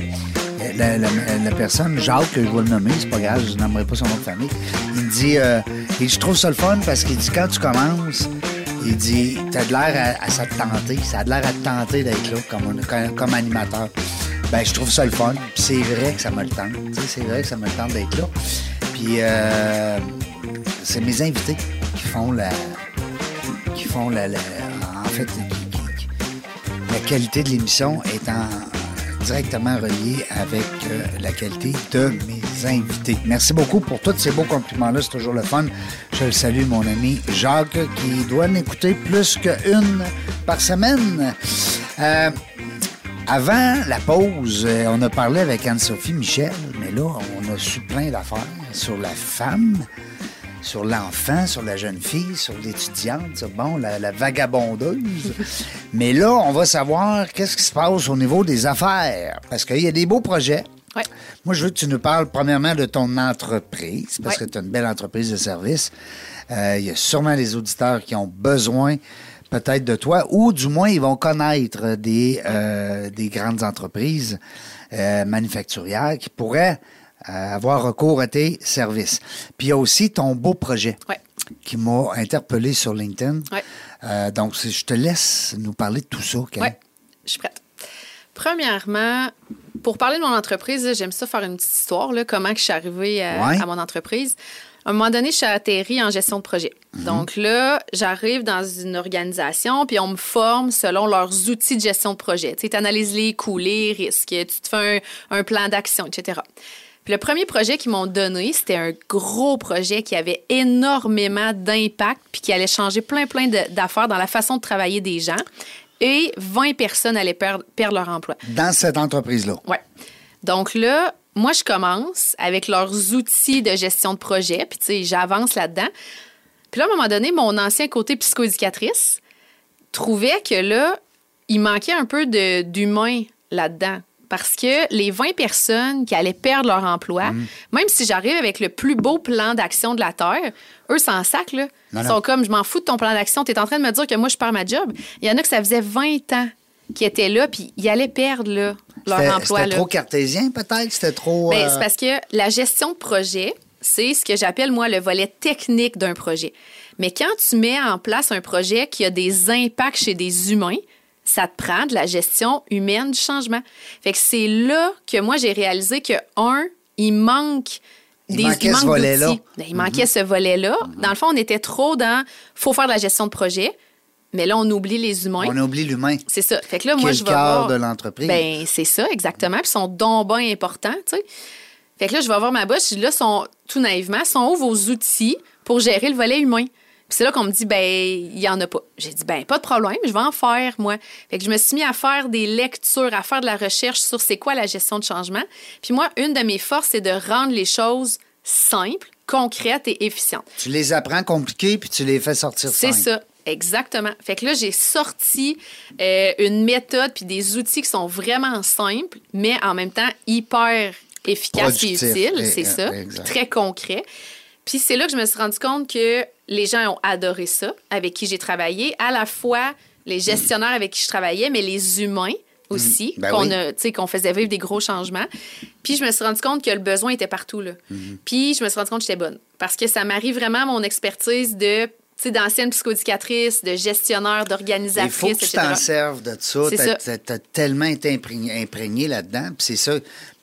la, la- la personne, Jacques, que je vais le nommer, c'est pas grave, je n'aimerais pas son nom de famille. Il me dit, euh, et je trouve ça le fun parce qu'il dit, quand tu commences, il dit, t'as de l'air à, à ça te tenter, ça a de l'air à te tenter d'être là comme, comme, comme animateur. Ben, je trouve ça le fun. C'est vrai que ça me le tente. C'est vrai que ça me le tente d'être là. Puis euh, c'est mes invités qui font la. Qui font la. en fait, la qualité de l'émission étant directement reliée avec euh, la qualité de mes invités. Merci beaucoup pour tous ces beaux compliments-là. C'est toujours le fun. Je le salue, mon ami Jacques, qui doit m'écouter plus qu'une par semaine. Euh, avant la pause, euh, on a parlé avec Anne-Sophie Michel, mais là, on a su plein d'affaires sur la femme, sur l'enfant, sur la jeune fille, sur l'étudiante, sur, bon, la, la vagabondeuse. mais là, on va savoir qu'est-ce qui se passe au niveau des affaires, parce qu'il y a des beaux projets. Ouais. Moi, je veux que tu nous parles premièrement de ton entreprise, parce Ouais. que tu as une belle entreprise de service. Euh, Il y a sûrement des auditeurs qui ont besoin peut-être de toi, ou du moins ils vont connaître des, euh, des grandes entreprises euh, manufacturières qui pourraient avoir recours à tes services. Puis il y a aussi ton beau projet Ouais. qui m'a interpellé sur LinkedIn. Ouais. Euh, donc, je te laisse nous parler de tout ça. Oui, je suis prête. Premièrement, pour parler de mon entreprise, j'aime ça faire une petite histoire, là, comment que je suis arrivée à, Ouais. à mon entreprise. À un moment donné, je suis atterrie en gestion de projet. Mhm. Donc là, j'arrive dans une organisation, puis on me forme selon leurs outils de gestion de projet. Tu analyses les coûts, les risques, tu te fais un, un plan d'action, etc. Puis le premier projet qu'ils m'ont donné, c'était un gros projet qui avait énormément d'impact, puis qui allait changer plein, plein d'affaires dans la façon de travailler des gens. Et 20 personnes allaient perdre, perdre leur emploi. Dans cette entreprise-là. Ouais. Donc là, moi, je commence avec leurs outils de gestion de projet, puis tu sais, j'avance là-dedans. Puis là, à un moment donné, mon ancien côté psychoéducatrice trouvait que là, il manquait un peu de- d'humain là-dedans. Parce que les 20 personnes qui allaient perdre leur emploi, Mm. même si j'arrive avec le plus beau plan d'action de la Terre, eux s'en sac, là. Non, sont comme, je m'en fous de ton plan d'action, tu es en train de me dire que moi, je perds ma job. Il y en a que ça faisait 20 ans qui étaient là, puis ils allaient perdre là, leur emploi. C'était trop cartésien, peut-être? C'était trop... Ben, euh, C'est parce que la gestion de projet, c'est ce que j'appelle, moi, le volet technique d'un projet. Mais quand tu mets en place un projet qui a des impacts chez des humains, ça te prend de la gestion humaine du changement. Fait que c'est là que moi, j'ai réalisé que, un, il manque Il des manquait ce manque volet-là. Ben, Il manquait ce volet-là. Dans le fond, on était trop dans faut faire de la gestion de projet, Mais là, on oublie les humains. On oublie l'humain. C'est ça. Fait que là, moi, je vais voir... de l'entreprise. Ben, c'est ça, exactement. Puis ils sont donc bien importants, tu sais. Fait que là, je vais voir ma boss, là, sont, tout naïvement, sont où vos outils pour gérer le volet humain? Puis c'est là qu'on me dit, ben, il y en a pas. J'ai dit, ben, pas de problème, je vais en faire, moi. Fait que je me suis mis à faire des lectures, à faire de la recherche sur c'est quoi la gestion de changement. Puis moi, une de mes forces, c'est de rendre les choses simples, concrètes et efficientes. Tu les apprends compliqués, puis tu les fais sortir C'est simples. ça, exactement. Fait que là, j'ai sorti euh, une méthode puis des outils qui sont vraiment simples, mais en même temps hyper efficaces et utiles. Eh, C'est eh, ça, très concret. Puis c'est là que je me suis rendu compte que les gens ont adoré ça, avec qui j'ai travaillé, à la fois les gestionnaires avec qui je travaillais, mais les humains aussi, Ben qu'on oui. tu qu'on faisait vivre des gros changements. Puis je me suis rendu compte que le besoin était partout. Là. Mhm. Puis je me suis rendu compte que j'étais bonne. Parce que ça m'arrive vraiment à mon expertise de tu d'ancienne psychoéducatrice, de gestionnaire, Il d'organisatrice, faut que tu t'en serves de ça. T'as tellement été imprégné, imprégné là-dedans. Puis c'est ça.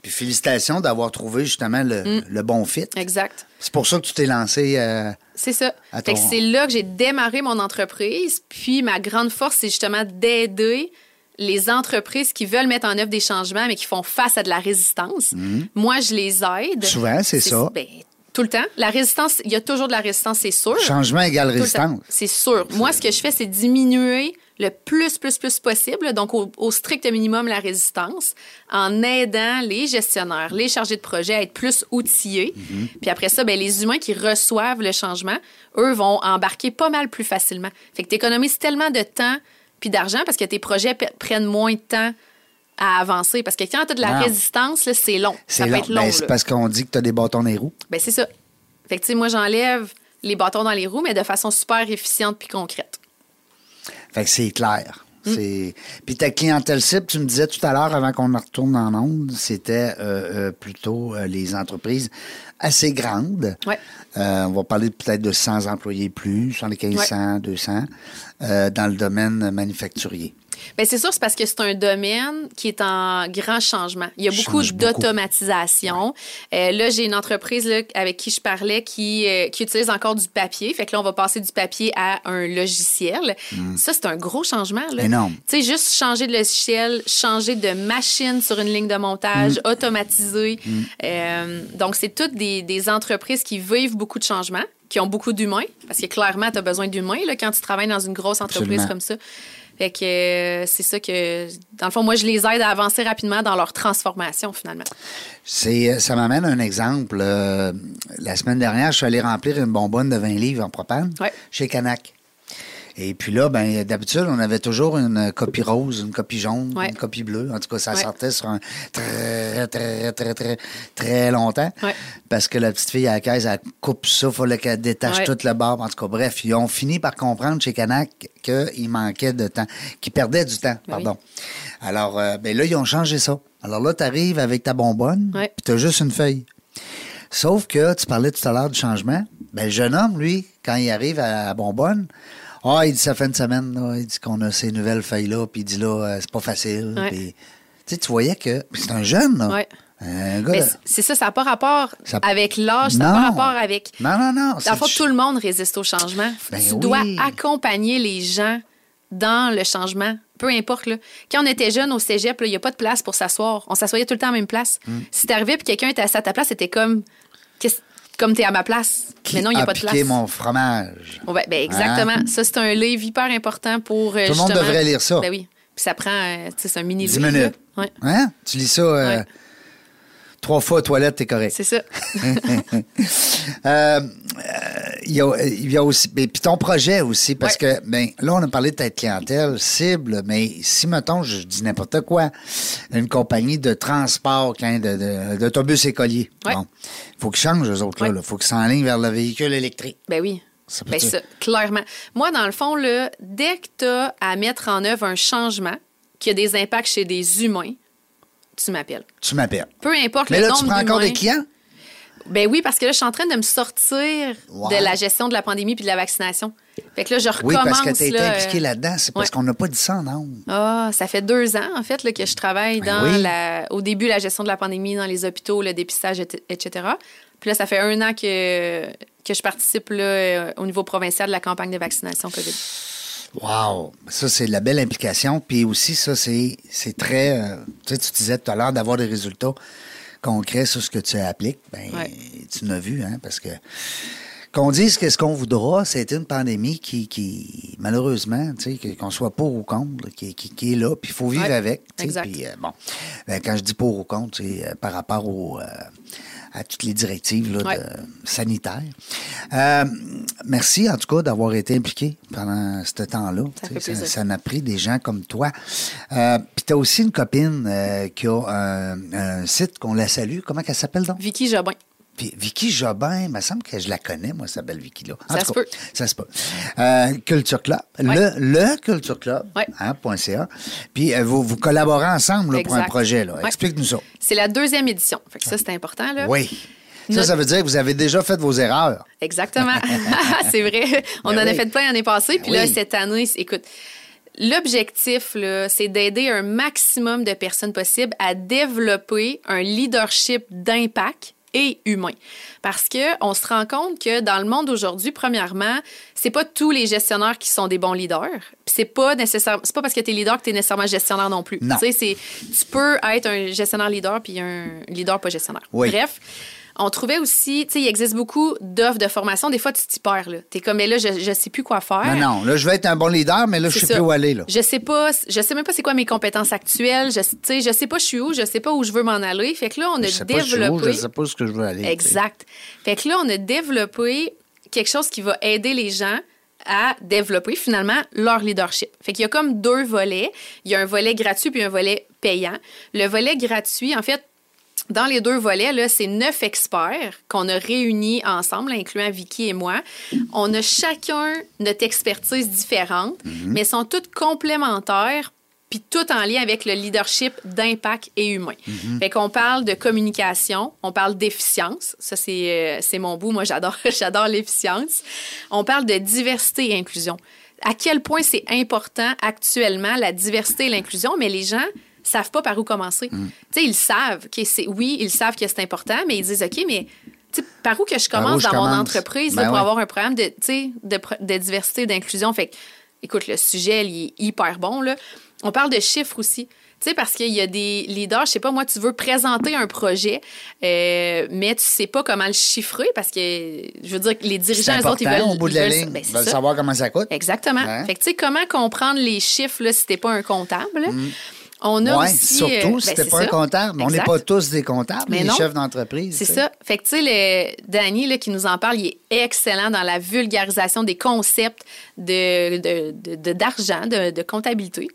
Puis félicitations d'avoir trouvé justement le, Mm. le bon fit. Exact. C'est pour ça que tu t'es lancé. euh, C'est ça. Ton- c'est là que j'ai démarré mon entreprise. Puis ma grande force, c'est justement d'aider les entreprises qui veulent mettre en œuvre des changements, mais qui font face à de la résistance. Moi, je les aide. Souvent, c'est ça. ben, tout le temps. La résistance, il y a toujours de la résistance, c'est sûr. changement égale Tout résistance. C'est sûr. Moi, ce que je fais, c'est diminuer le plus, plus, plus possible, donc au, au strict minimum la résistance, en aidant les gestionnaires, les chargés de projet à être plus outillés. Mhm. Puis après ça, ben, les humains qui reçoivent le changement, eux, vont embarquer pas mal plus facilement. Fait que tu économises tellement de temps puis d'argent parce que tes projets prennent moins de temps à avancer. Parce que quand tu as de la Ah. résistance, là, c'est long. Ça C'est peut long. être long. Ben, c'est parce qu'on dit que tu as des bâtons dans les roues. Ben, c'est ça. Fait que, tu sais, moi, j'enlève les bâtons dans les roues, mais de façon super efficiente puis concrète. Fait que c'est clair. C'est... Puis ta clientèle cible, tu me disais tout à l'heure, avant qu'on retourne en onde, c'était euh, euh, plutôt euh, les entreprises assez grandes. Ouais. On va parler peut-être de 100 employés plus, 75, 200, euh, dans le domaine manufacturier. Bien, c'est sûr, c'est parce que c'est un domaine qui est en grand changement. Il y a beaucoup d'automatisation. Euh, là, j'ai une entreprise là, avec qui je parlais qui, euh, qui utilise encore du papier. Fait que là, on va passer du papier à un logiciel. Ça, c'est un gros changement. Là. Hmm. Énorme. Tu sais, juste changer de logiciel, changer de machine sur une ligne de montage, Hmm. automatiser. Euh, donc, c'est toutes des, des entreprises qui vivent beaucoup de changements, qui ont beaucoup d'humains, parce que clairement, tu as besoin d'humains là, quand tu travailles dans une grosse entreprise Absolument. comme ça. Fait que euh, c'est ça que, dans le fond, moi, je les aide à avancer rapidement dans leur transformation, finalement. C'est, ça m'amène un exemple. Euh, la semaine dernière, je suis allé remplir une bonbonne de 20 livres en propane Ouais. chez Canac. Et puis là, ben, d'habitude, on avait toujours une copie rose, une copie jaune, Ouais. une copie bleue. En tout cas, ça Ouais. sortait sur un très, très, très, très, très longtemps. Ouais. Parce que la petite fille à la caisse, elle coupe ça, il fallait qu'elle détache toute le barbe. En tout cas, bref, ils ont fini par comprendre chez Canac qu'il manquait de temps, qu'ils perdaient du temps, Ben oui. pardon. Alors, euh, ben là, ils ont changé ça. Alors là, tu arrives avec ta bonbonne, puis tu as juste une feuille. Sauf que tu parlais tout à l'heure du changement. Ben, le jeune homme, lui, quand il arrive à la bonbonne, ah, il dit ça fait une semaine, là, il dit qu'on a ces nouvelles feuilles-là, puis il dit là, euh, c'est pas facile. Ouais. puis- tu sais, tu voyais que puis c'est un jeune, là. Ouais. C'est- ça, ça n'a pas rapport Ça- avec l'âge, ça n'a pas rapport avec. Non, non, non. Dans le fond, tout le monde résiste au changement. Ben tu oui. dois accompagner les gens dans le changement. Peu importe. Là. Quand on était jeune au cégep, il n'y a pas de place pour s'asseoir. On s'assoyait tout le temps à la même place. Hmm. Si t'arrivais et quelqu'un était assis à ta place, c'était comme. Comme t'es à ma place. Qui Mais non, il n'y a a pas de place. mon fromage. Bon, ben, ben, exactement. Ça, c'est un livre hyper important pour. euh, Tout le monde devrait lire ça. Ben oui. Puis ça prend. euh, tu c'est un mini 10 livre. là. minutes. Ouais. Hein? Tu lis ça euh, Ouais. Trois fois aux toilettes, t'es correct. C'est ça. Euh, euh, Il y, a, il y a aussi. ben, Puis ton projet aussi, parce Ouais. que ben, là, on a parlé de ta clientèle cible, mais si, mettons, je dis n'importe quoi, une compagnie de transport, hein, de- de- d'autobus écoliers. Ouais. Bon. Il faut qu'ils changent, eux autres, là. Ouais. Il faut qu'ils s'enlignent vers le véhicule électrique. Ben oui. Ça Ben ça, clairement. Moi, dans le fond, là, dès que tu as à mettre en œuvre un changement qui a des impacts chez des humains, tu m'appelles. Tu m'appelles. Peu importe Mais le là, nombre tu prends encore des clients? Ben oui, parce que là, je suis en train de me sortir de la gestion de la pandémie puis de la vaccination. Fait que là, je Oui, recommence. parce que tu été là, impliqué là-dedans. C'est parce ouais. qu'on n'a pas dit ça, non? Ah, ça fait deux ans, en fait, là, que je travaille Ben dans oui. la, au début la gestion de la pandémie dans les hôpitaux, le dépistage, et- etc. Puis là, ça fait un an que, que je participe là, euh, au niveau provincial de la campagne de vaccination COVID. Wow! Ça, c'est de la belle implication. Puis aussi, ça, c'est c'est très. euh, tu sais, tu disais tout à l'heure d'avoir des résultats concrets sur ce que tu appliques. Ben, Ouais. tu l'as vu, hein, parce que. Qu'on dise qu'est-ce qu'on voudra, c'est une pandémie qui, qui malheureusement, tu sais, que- qu'on soit pour ou contre, qui, qui- qui est là, puis il faut vivre Ouais, avec. exact. Puis, euh, bon, Ben, quand je dis pour ou contre, c'est euh, par rapport au, euh, à toutes les directives là, Ouais. de- sanitaires. Euh, merci, en tout cas, d'avoir été impliqué pendant ce temps-là. Ça Tu fait sais, plaisir. ça en a pris des gens comme toi. Euh, Puis tu as aussi une copine euh, qui a un, un site qu'on la salue. Comment qu'elle s'appelle donc? Vicky Jobin. Puis Vicky Jobin, il me semble que je la connais, moi, cette belle Vicky-là. Ça se peut. Ça se peut. Euh, Culture Club. Ouais. Le, le Culture Club. Ouais. hein, .ca. Puis euh, vous, vous collaborez ensemble là, pour un projet. là. Ouais. Explique-nous ça. C'est la deuxième édition. Fait que ça, c'est important. Là. Oui. Ça, Notre- ça veut dire que vous avez déjà fait vos erreurs. Exactement. c'est vrai. On Ben en a fait plein l'année passée. Puis là, cette année, écoute, l'objectif, là, c'est d'aider un maximum de personnes possibles à développer un leadership d'impact et humain. Parce que on se rend compte que dans le monde aujourd'hui, premièrement, c'est pas tous les gestionnaires qui sont des bons leaders. C'est pas nécessaire, c'est pas parce que tu es leader que tu es nécessairement gestionnaire non plus. Non. Tu sais, c'est tu peux être un gestionnaire leader puis un leader pas gestionnaire. Oui. Bref, on trouvait aussi, tu sais, il existe beaucoup d'offres de formation. Des fois, tu t'y perds, là. T'es comme, mais là, je, je sais plus quoi faire. Non, non. Là, je vais être un bon leader, mais là, je C'est sais ça. plus où aller. Là. Je sais pas, je sais même pas c'est quoi mes compétences actuelles. Je, tu sais, je sais pas je suis où, je sais pas où je veux m'en aller. Fait que là, on a Je sais pas, je suis où, développé. je sais pas ce que je veux aller. Exact. Fait que là, on a développé quelque chose qui va aider les gens à développer finalement leur leadership. Fait qu'il y a comme deux volets. Il y a un volet gratuit puis un volet payant. Le volet gratuit, en fait, dans les deux volets, là, c'est neuf experts qu'on a réunis ensemble, incluant Vicky et moi. On a chacun notre expertise différente, mais sont toutes complémentaires puis tout en lien avec le leadership d'impact et humain. Fait qu'on parle de communication, on parle d'efficience, ça c'est euh, c'est mon bout, moi j'adore j'adore l'efficience. On parle de diversité et inclusion. À quel point c'est important actuellement la diversité et l'inclusion, mais les gens savent pas par où commencer. Tu sais, ils savent que c'est oui, ils savent que c'est important, mais ils disent OK, mais par où que je commence je dans mon commence? entreprise Ben là, pour ouais. avoir un programme de, de, de diversité et d'inclusion? Fait que, écoute, le sujet, il est hyper bon. Là. On parle de chiffres aussi. Tu sais, parce qu'il y a des leaders, je sais pas, moi, tu veux présenter un projet, euh, mais tu sais pas comment le chiffrer parce que, je veux dire, les dirigeants, eux autres, ils veulent. au bout de ils la veulent- ligne. ben, Ils c'est veulent ça. savoir comment ça coûte. Exactement. Fait que, tu sais, comment comprendre les chiffres, là, si t'es pas un comptable? On a Oui, aussi. surtout euh, si ben, t'es pas un comptable. On n'est pas tous des comptables, Mais les non. chefs d'entreprise. C'est ça. Fait que, tu sais, Danny là, qui nous en parle, il est excellent dans la vulgarisation des concepts de, de- de- de- d'argent, de, de comptabilité.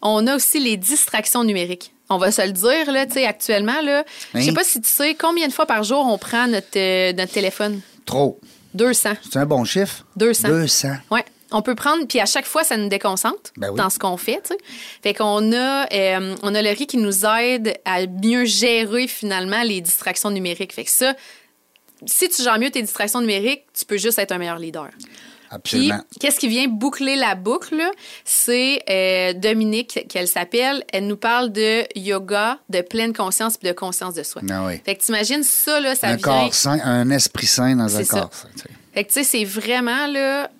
On a aussi les distractions numériques. On va se le dire, là, tu sais, actuellement, là. Je sais pas si tu sais combien de fois par jour on prend notre, euh, notre téléphone. Trop. 200. C'est un bon chiffre. 200. 200. Oui. On peut prendre, puis à chaque fois, ça nous déconcentre Ben oui. dans ce qu'on fait. Fait qu'on a, euh, on a le riz qui nous aide à mieux gérer finalement les distractions numériques. Fait que ça, si tu gères mieux tes distractions numériques, tu peux juste être un meilleur leader. Puis, Absolument. qu'est-ce qui vient boucler la boucle? C'est euh, Dominique, qu'elle s'appelle. Elle nous parle de yoga, de pleine conscience puis de conscience de soi. Ah oui. Fait que t'imagines ça, là, ça un vient... corps sain, un esprit sain dans un ça. corps sain. Fait que, tu sais, c'est vraiment, là,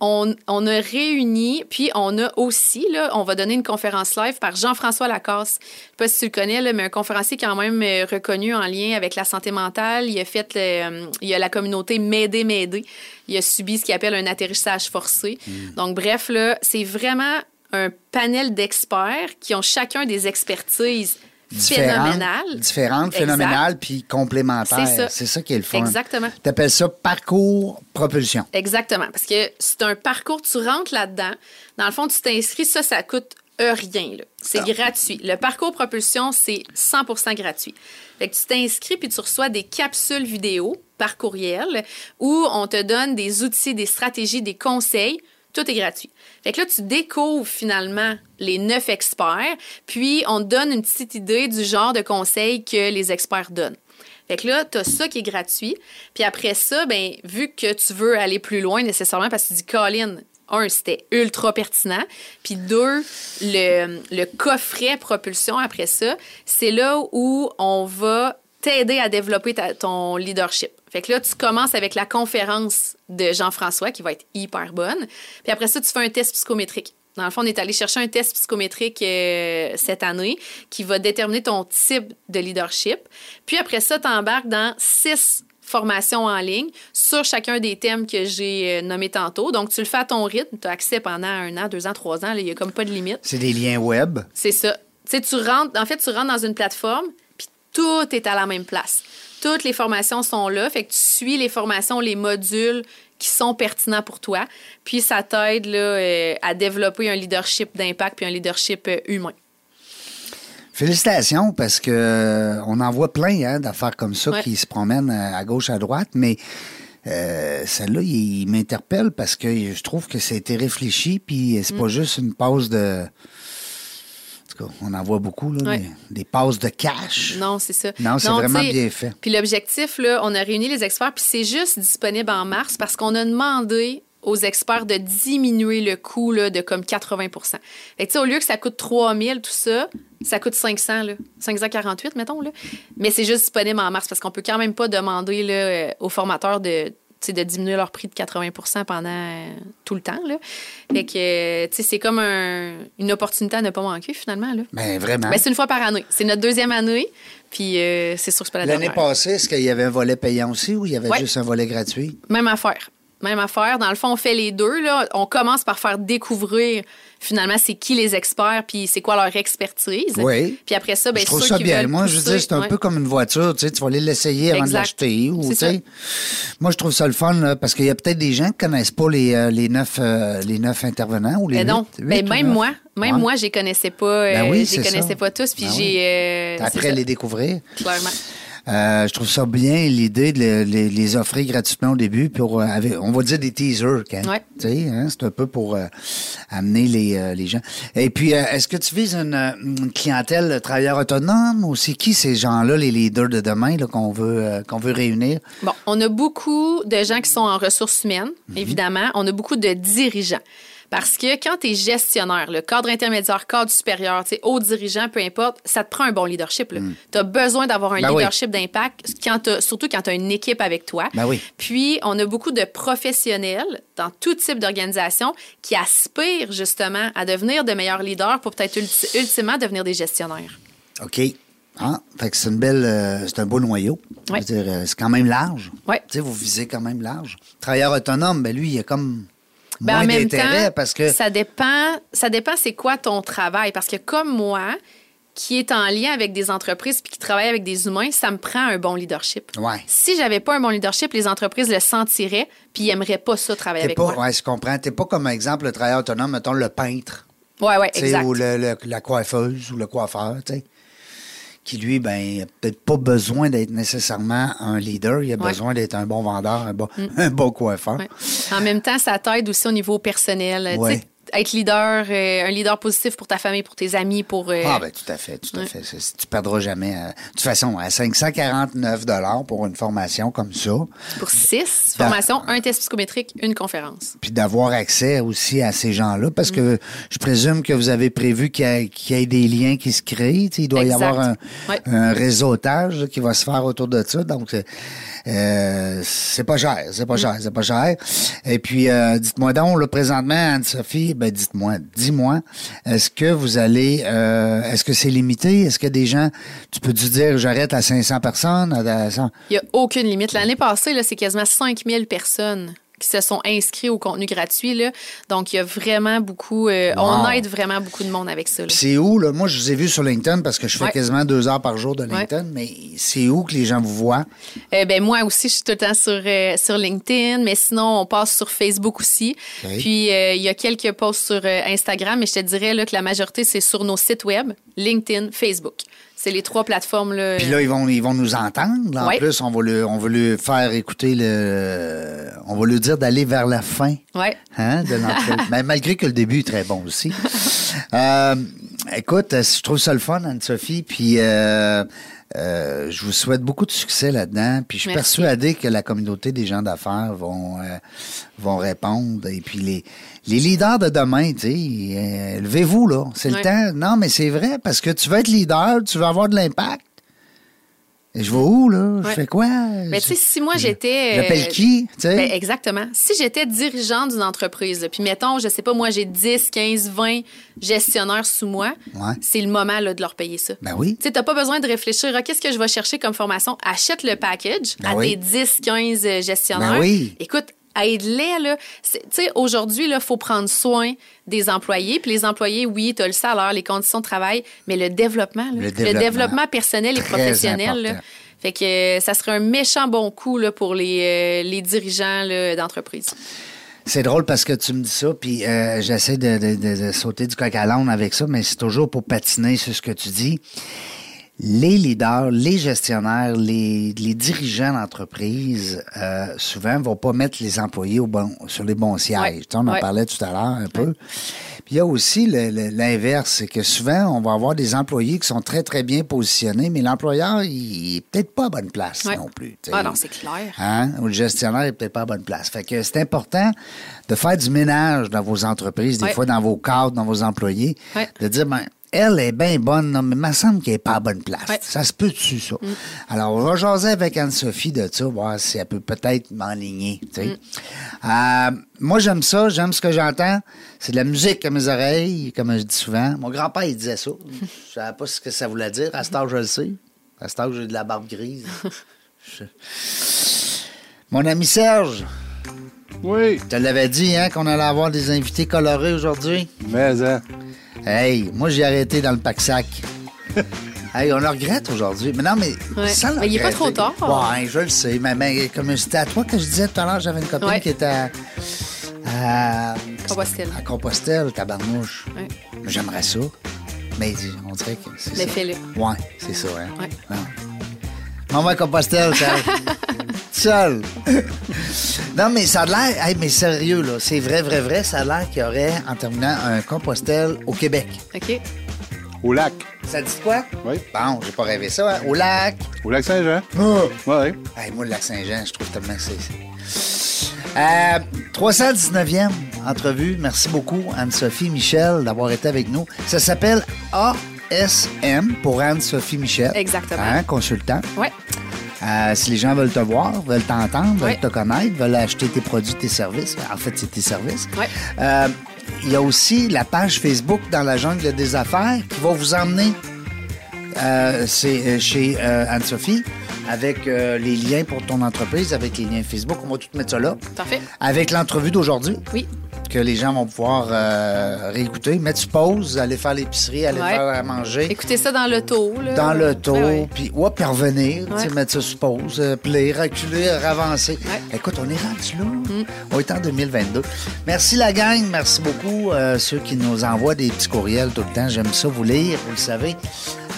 on, on a réuni, puis on a aussi, là, on va donner une conférence live par Jean-François Lacasse. Je sais pas si tu le connais, là, mais un conférencier quand même euh, reconnu en lien avec la santé mentale. Il a fait, le, euh, il a la communauté M'aider, M'aider. Il a subi ce qu'il appelle un atterrissage forcé. Donc, bref, là, c'est vraiment un panel d'experts qui ont chacun des expertises Différentes, phénoménales. différentes, Exact. phénoménales, puis complémentaires. C'est ça. C'est ça qui est le fun. Exactement. Tu appelles ça parcours propulsion. Exactement. Parce que c'est un parcours, tu rentres là-dedans. Dans le fond, tu t'inscris, ça, ça coûte rien. C'est Ah. gratuit. Le parcours propulsion, c'est 100% gratuit. Fait que tu t'inscris puis tu reçois des capsules vidéo par courriel où on te donne des outils, des stratégies, des conseils. Tout est gratuit. Fait que là, tu découvres finalement les neuf experts, puis on te donne une petite idée du genre de conseils que les experts donnent. Fait que là, tu as ça qui est gratuit. Puis après ça, ben, vu que tu veux aller plus loin nécessairement, parce que tu dis, Colin, un, c'était ultra pertinent. Puis deux, le, coffret propulsion après ça, c'est là où on va t'aider à développer ton leadership. Fait que là, tu commences avec la conférence de Jean-François qui va être hyper bonne. Puis après ça, tu fais un test psychométrique. Dans le fond, on est allé chercher un test psychométrique euh, cette année qui va déterminer ton type de leadership. Puis après ça, tu embarques dans six formations en ligne sur chacun des thèmes que j'ai euh, nommés tantôt. Donc, tu le fais à ton rythme. Tu as accès pendant un an, deux ans, trois ans. Il n'y a comme pas de limite. C'est des liens web. C'est ça. Tu rentres, en fait, tu rentres dans une plateforme, puis tout est à la même place. Toutes les formations sont là. Fait que tu suis les formations, les modules qui sont pertinents pour toi. Puis ça t'aide euh, à développer un leadership d'impact puis un leadership euh, humain. Félicitations parce que euh, on en voit plein hein, d'affaires comme ça Ouais. qui se promènent à à gauche, à droite, mais euh, celle-là, il, il m'interpelle parce que je trouve que ça a été réfléchi, puis c'est Mm. pas juste une pause de. En tout cas, on en voit beaucoup, là, Ouais. des, des passes de cash. Non, c'est ça. Non, c'est vraiment bien fait. Puis l'objectif, là, on a réuni les experts, puis c'est juste disponible en mars parce qu'on a demandé aux experts de diminuer le coût là, de comme 80% Fait que, tu sais, au lieu que ça coûte 3000 tout ça, ça coûte 500, là. 548, mettons. Là. Mais c'est juste disponible en mars parce qu'on peut quand même pas demander là, euh, aux formateurs de, de diminuer leur prix de 80% pendant euh, tout le temps. Là. Fait que, tu sais, c'est comme un- une opportunité à ne pas manquer, finalement. Là. Ben, vraiment. Ben, c'est une fois par année. C'est notre deuxième année, puis euh, c'est sûr que c'est pas la L'année passée, est-ce qu'il y avait un volet payant aussi ou il y avait Ouais. juste un volet gratuit? Même affaire. Même affaire. Dans le fond, on fait les deux. Là. On commence par faire découvrir finalement c'est qui les experts puis c'est quoi leur expertise. Oui. Puis après ça, ben, je trouve ceux ça qui bien. Moi, je veux dire, c'est un ouais. peu comme une voiture. Tu sais, tu vas aller l'essayer avant de l'acheter. Ou, C'est tu sais. Moi, je trouve ça le fun là, parce qu'il y a peut-être des gens qui connaissent pas les, euh, les, neuf, euh, les neuf intervenants ou les Ben non. huit- Ben, huit ou même moi, même Ouais. moi, je les connaissais pas. euh, Ben oui, je les connaissais ça. pas tous. Puis Ben j'ai. euh, c'est Après les découvrir. Clairement. Euh, je trouve ça bien l'idée de le- les, les offrir gratuitement au début pour euh, avec- on va dire des teasers quand Ouais. tu sais hein, c'est un peu pour euh, amener les, les gens et puis est-ce que tu vises une, une clientèle de travailleurs autonomes ou c'est qui ces gens-là les leaders de demain qu'on veut qu'on veut réunir? Bon, on a beaucoup de gens qui sont en ressources humaines, Mhm. évidemment. On a beaucoup de dirigeants. Parce que quand tu es gestionnaire, le cadre intermédiaire, cadre supérieur, haut dirigeant, peu importe, ça te prend un bon leadership. Tu as besoin d'avoir un Mm. Ben oui. leadership d'impact, surtout quand tu as une équipe avec toi. Ben oui. Puis, on a beaucoup de professionnels dans tout type d'organisation qui aspirent justement à devenir de meilleurs leaders pour peut-être ulti- ultimement devenir des gestionnaires. OK. Ah, fait que c'est une belle, euh, c'est un beau noyau. Ouais. euh, c'est quand même large. Ouais. Tu sais, vous visez quand même large. Travailleur autonome, ben lui, il y a comme Ben, moins en même d'intérêt temps, parce que ça dépend, ça dépend c'est quoi ton travail. Parce que comme moi, qui est en lien avec des entreprises puis qui travaille avec des humains, ça me prend un bon leadership. Ouais. Si j'avais pas un bon leadership, les entreprises le sentiraient puis ils aimeraient pas ça travailler avec pas, moi. ouais, je comprends. T'es pas comme exemple le travailleur autonome, mettons le peintre, Ouais, ouais, exact. ou le- le- la coiffeuse ou le coiffeur, tu sais, qui lui, ben, il a peut-être pas besoin d'être nécessairement un leader, il a Ouais. Mm. besoin d'être un bon vendeur, un bon, un bon coiffeur. Ouais. En même temps, ça t'aide aussi au niveau personnel. Ouais. Être leader, euh, un leader positif pour ta famille, pour tes amis, pour. euh, Ah, ben, tout à fait, tout à fait. Tu perdras jamais. euh, de toute façon, à 549 pour une formation comme ça, Pour six Ben, formations, un test psychométrique, une conférence. puis d'avoir accès aussi à ces gens-là, parce que Mm. je présume que vous avez prévu qu'il y, ait- qu'il y ait des liens qui se créent. Il doit Exact. y avoir un, Ouais. un réseautage qui va se faire autour de ça. Donc, euh, c'est pas cher, c'est pas cher, c'est pas cher. Et puis, euh, dites-moi donc, là, présentement, Anne-Sophie, ben, dites-moi, dis-moi, est-ce que vous allez, euh, est-ce que c'est limité? Est-ce que des gens, tu peux-tu dire, j'arrête à 500 personnes? À 100? Il n'y a aucune limite. L'année passée, c'est quasiment 5000 personnes qui se sont inscrits au contenu gratuit. Là. Donc, il y a vraiment beaucoup. euh, Wow. On aide vraiment beaucoup de monde avec ça. c'est où, là? Moi, je vous ai vu sur LinkedIn parce que je fais Ouais. quasiment deux heures par jour de LinkedIn, mais c'est où que les gens vous voient? Euh, ben, moi aussi, je suis tout le temps sur, euh, sur LinkedIn, mais sinon, on passe sur Facebook aussi. Puis, il y a quelques posts sur Instagram, mais je te dirais là, que la majorité, c'est sur nos sites web, LinkedIn, Facebook. C'est les trois plateformes. Là, Puis là, ils vont, ils vont nous entendre. là. En Ouais. plus, on va, le, on va lui faire écouter le. On va lui dire d'aller vers la fin. Ouais. Hein, de. Mais malgré que le début est très bon aussi. Euh, écoute, euh, je trouve ça le fun, Anne-Sophie. Puis euh, euh, je vous souhaite beaucoup de succès là-dedans. Puis je suis Merci. persuadé que la communauté des gens d'affaires vont, euh, vont répondre. Et puis les, les leaders de demain, tu sais, euh, levez-vous, là. C'est le temps. Non, mais c'est vrai, parce que tu veux être leader, tu veux avoir de l'impact. Et je vais où, là? Je Ouais. fais quoi? Mais tu sais, si moi j'étais. euh, J'appelle qui? Ben, exactement. Si j'étais dirigeant d'une entreprise, là, puis mettons, je sais pas, moi j'ai 10, 15, 20 gestionnaires sous moi, Ouais. c'est le moment là, de leur payer ça. Ben oui. Tu sais, t'as pas besoin de réfléchir à qu'est-ce que je vais chercher comme formation? Achète le package Ben à oui. tes 10, 15 euh, gestionnaires. Ben oui. Écoute, aide-les, là. Tu sais, aujourd'hui, il faut prendre soin des employés. Puis les employés, oui, tu as le salaire, les conditions de travail, mais le développement, là, Le le développement. personnel et professionnel, là. Fait que euh, ça serait un méchant bon coup là, pour les, euh, les dirigeants d'entreprise. C'est drôle parce que tu me dis ça, puis euh, j'essaie de, de- de- de sauter du coq à l'âne avec ça, mais c'est toujours pour patiner sur ce que tu dis. Les leaders, les gestionnaires, les, les dirigeants d'entreprise, euh, souvent, vont pas mettre les employés au bon, sur les bons sièges. Ouais. On en Ouais. parlait tout à l'heure un peu. Puis il y a aussi l'inverse, c'est que souvent, on va avoir des employés qui sont très, très bien positionnés, mais l'employeur, il est peut-être pas à bonne place non plus. Ah non, c'est clair. Hein? Ou le gestionnaire n'est peut-être pas à bonne place. Fait que c'est important de faire du ménage dans vos entreprises, des fois dans vos cadres, dans vos employés, Ouais. de dire, ben, elle est bien bonne, non, mais il me semble qu'elle n'est pas à bonne place. Ouais. Mm. Ça se peut-tu, ça? Alors, on va jaser avec Anne-Sophie de ça, voir si elle peut peut-être m'enligner. tu sais. Mm. Euh, moi, j'aime ça, j'aime ce que j'entends. C'est de la musique à mes oreilles, comme je dis souvent. Mon grand-père, il disait ça. Je savais pas ce que ça voulait dire. À cet âge, je le sais. À cet âge, j'ai de la barbe grise. Je- Mon ami Serge, Oui, je te l'avais dit hein, qu'on allait avoir des invités colorés aujourd'hui. mais hein. Hey, moi j'ai arrêté dans le pack-sac. hey, on le regrette aujourd'hui. Mais non, mais Ouais. sans le Mais il est pas trop tard. Ouais, je le sais. Mais, mais comme c'était à toi que je disais tout à l'heure, j'avais une copine Ouais. qui était à, à, Compostelle. à Compostelle, tabarnouche. Ouais. J'aimerais ça. Mais on dirait que c'est Mais ça. fais-le. Ouais, c'est ça, hein. Ouais. Ouais. À Compostelle, Serge. Seul. non, mais ça a l'air. hey, mais sérieux, là, c'est vrai, vrai, vrai. Ça a l'air qu'il y aurait, en terminant, un Compostelle au Québec. OK? Au lac. Ça dit quoi? Oui. Bon, j'ai pas rêvé ça. hein. Au lac. Au lac Saint-Jean. Oui. Hey, moi, le lac Saint-Jean, je trouve tellement que c'est. Euh, 319e entrevue. Merci beaucoup, Anne-Sophie Michel, d'avoir été avec nous. Ça s'appelle ASM pour Anne-Sophie Michel. Exactement. Hein, consultant. Ouais. Euh, si les gens veulent te voir, veulent t'entendre, veulent Ouais. te connaître, veulent acheter tes produits, tes services, en fait, c'est tes services. Ouais. Euh, il y a aussi la page Facebook dans la jungle des affaires qui va vous emmener euh, c'est euh, chez euh, Anne-Sophie avec euh, les liens pour ton entreprise, avec les liens Facebook. On va tout mettre ça là. Parfait. Avec l'entrevue d'aujourd'hui Oui. Que les gens vont pouvoir euh, réécouter, mettre sur pause, aller faire l'épicerie, aller Ouais. faire à manger. Écoutez ça dans l'auto. Dans le taux, Ouais, ouais. puis ouais, puis revenir, tu sais, Ouais. mettre ça sur pause, euh, puis reculer, avancer. Mm. Écoute, on est rendu là. On est en 2022. Merci la gang, merci beaucoup euh, ceux qui nous envoient des petits courriels tout le temps. J'aime ça vous lire, vous le savez.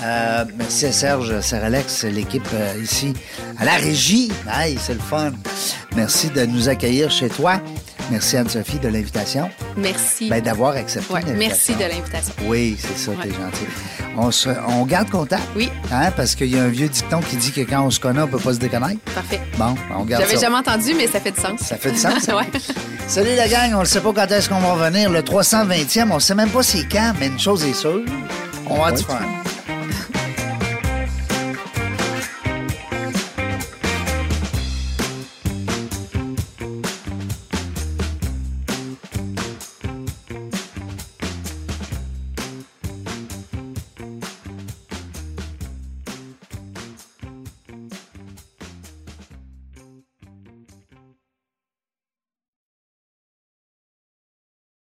Euh, merci à Serge Seralex, l'équipe euh, ici à la régie. Hey, c'est le fun. Merci de nous accueillir chez toi. Merci Anne-Sophie de l'invitation. Merci. Ben, d'avoir accepté Ouais, merci de l'invitation. Oui, c'est ça, t'es gentil. On, se, on garde contact. Oui. Hein, parce qu'il y a un vieux dicton qui dit que quand on se connaît, on peut pas se déconnaître. Parfait. Bon, on garde J'avais ça. jamais entendu, mais ça fait du sens. Ça fait du sens, ouais. Salut la gang, on ne sait pas quand est-ce qu'on va revenir. Le 320e, on sait même pas c'est quand, mais une chose est sûre, on va du fun.